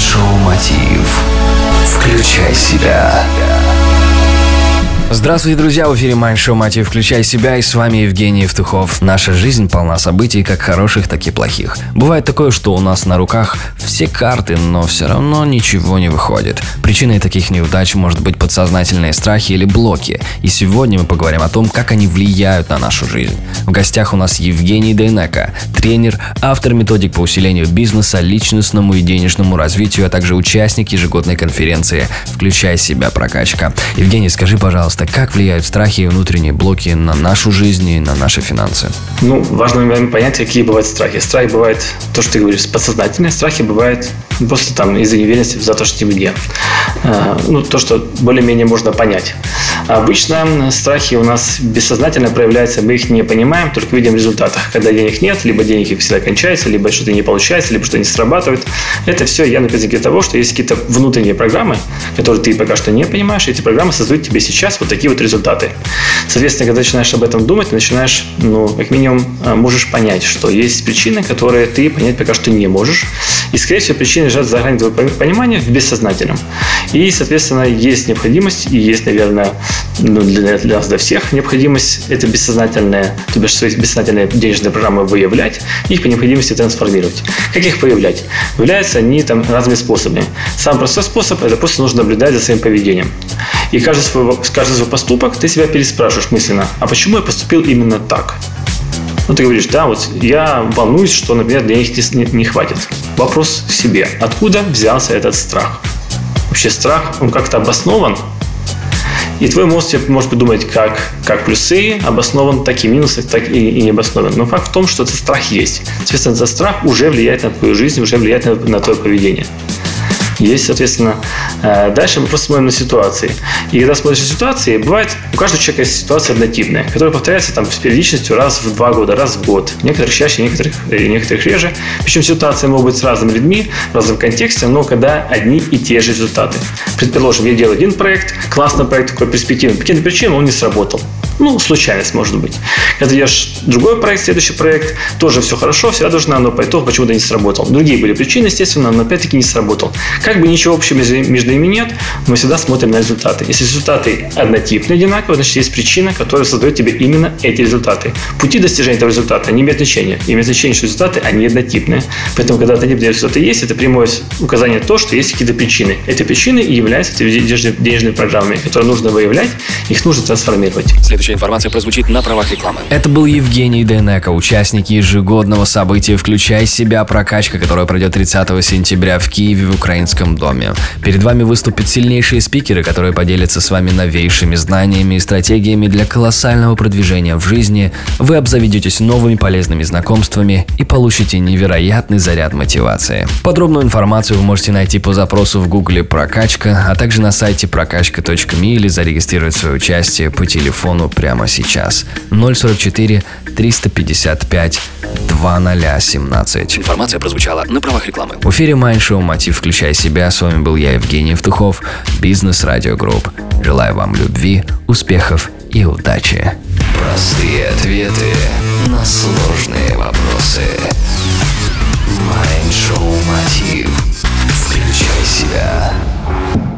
Майндшоу Мотив. Включай себя. Здравствуйте, друзья! В эфире Майндшоу Мотив «Включай себя» и с вами Евгений Евтухов. Наша жизнь полна событий, как хороших, так и плохих. Бывает такое, что у нас на руках все карты, но все равно ничего не выходит. Причиной таких неудач может быть подсознательные страхи или блоки. И сегодня мы поговорим о том, как они влияют на нашу жизнь. В гостях у нас Евгений Дейнека, тренер, автор методик по усилению бизнеса, личностному и денежному развитию, а также участник ежегодной конференции «Включай себя. Прокачка». Евгений, скажи, пожалуйста, пожалуйста, как влияют страхи и внутренние блоки на нашу жизнь и на наши финансы? Ну, важно понять, какие бывают страхи. Страх бывает, то, что ты говоришь, подсознательные страхи бывают просто там из-за неуверенности в завтрашнем дне. А, ну, то, что более-менее можно понять. Обычно страхи у нас бессознательно проявляются, мы их не понимаем, только видим в результатах. Когда денег нет, либо денег всегда кончается, либо что-то не получается, либо что-то не срабатывает. Это все явно признаки того, что есть какие-то внутренние программы, которые ты пока что не понимаешь, и эти программы создают тебе сейчас вот такие вот результаты. Соответственно, когда начинаешь об этом думать, ты начинаешь, ну, как минимум, а, можешь понять, что есть причины, которые ты понять пока что не можешь. И, скорее всего, причины лежат за гранью твоего понимания в бессознательном. И, соответственно, есть необходимость, и есть, наверное, ну, для, для нас, для всех, необходимость это бессознательное, то бишь свои бессознательные денежные программы выявлять и по необходимости трансформировать. Как их выявлять? Выявляются они там разными способами. Самый простой способ – это просто нужно наблюдать за своим поведением. И каждый свой, каждый свой поступок ты себя переспрашиваешь мысленно, а почему я поступил именно так? Ну, ты говоришь, да, вот я волнуюсь, что, например, денег не, не хватит. Вопрос себе. Откуда взялся этот страх? Вообще страх, он как-то обоснован? И твой мозг может подумать, как, как плюсы обоснован, так и минусы, так и, и не обоснован. Но факт в том, что этот страх есть. Соответственно, этот страх уже влияет на твою жизнь, уже влияет на, на твое поведение. Есть, соответственно, э, дальше мы просто смотрим на ситуации. И когда смотришь на ситуации, бывает, у каждого человека есть ситуация однотипная, которая повторяется там с периодичностью раз в два года, раз в год. Некоторых чаще, некоторых, э, некоторых реже. Причем ситуации могут быть с разными людьми, в разном контексте, но когда одни и те же результаты. Предположим, я делаю один проект, классный проект, такой перспективный. По каким-то причинам он не сработал. Ну, случайность может быть. Когда делаешь другой проект, следующий проект, тоже все хорошо, всегда должна, но по итогу почему-то не сработал. Другие были причины, естественно, но опять-таки не сработал. Как бы ничего общего между ними нет, мы всегда смотрим на результаты. Если результаты однотипные, одинаковые, значит есть причина, которая создает тебе именно эти результаты. Пути достижения этого результата не имеют значения. Имеет значение, что результаты, они однотипные. Поэтому, когда однотипные результаты есть, это прямое указание то, что есть какие-то причины. Эти причины и являются денежными программами, которые нужно выявлять, их нужно трансформировать. Следующий Следующая информация прозвучит на правах рекламы. Это был Евгений Денека, участник ежегодного события «Включай себя. Прокачка», которое пройдет 30 сентября в Киеве в Украинском доме. Перед вами выступят сильнейшие спикеры, которые поделятся с вами новейшими знаниями и стратегиями для колоссального продвижения в жизни. Вы обзаведетесь новыми полезными знакомствами и получите невероятный заряд мотивации. Подробную информацию вы можете найти по запросу в гугле «Прокачка», а также на сайте прокачка.ми или зарегистрировать свое участие по телефону прямо сейчас. 044 355 2017. Информация прозвучала на правах рекламы. В эфире Майншоу «Мотив. Включай себя». С вами был я, Евгений Евтухов, Бизнес Радио Групп. Желаю вам любви, успехов и удачи. Простые ответы на сложные вопросы.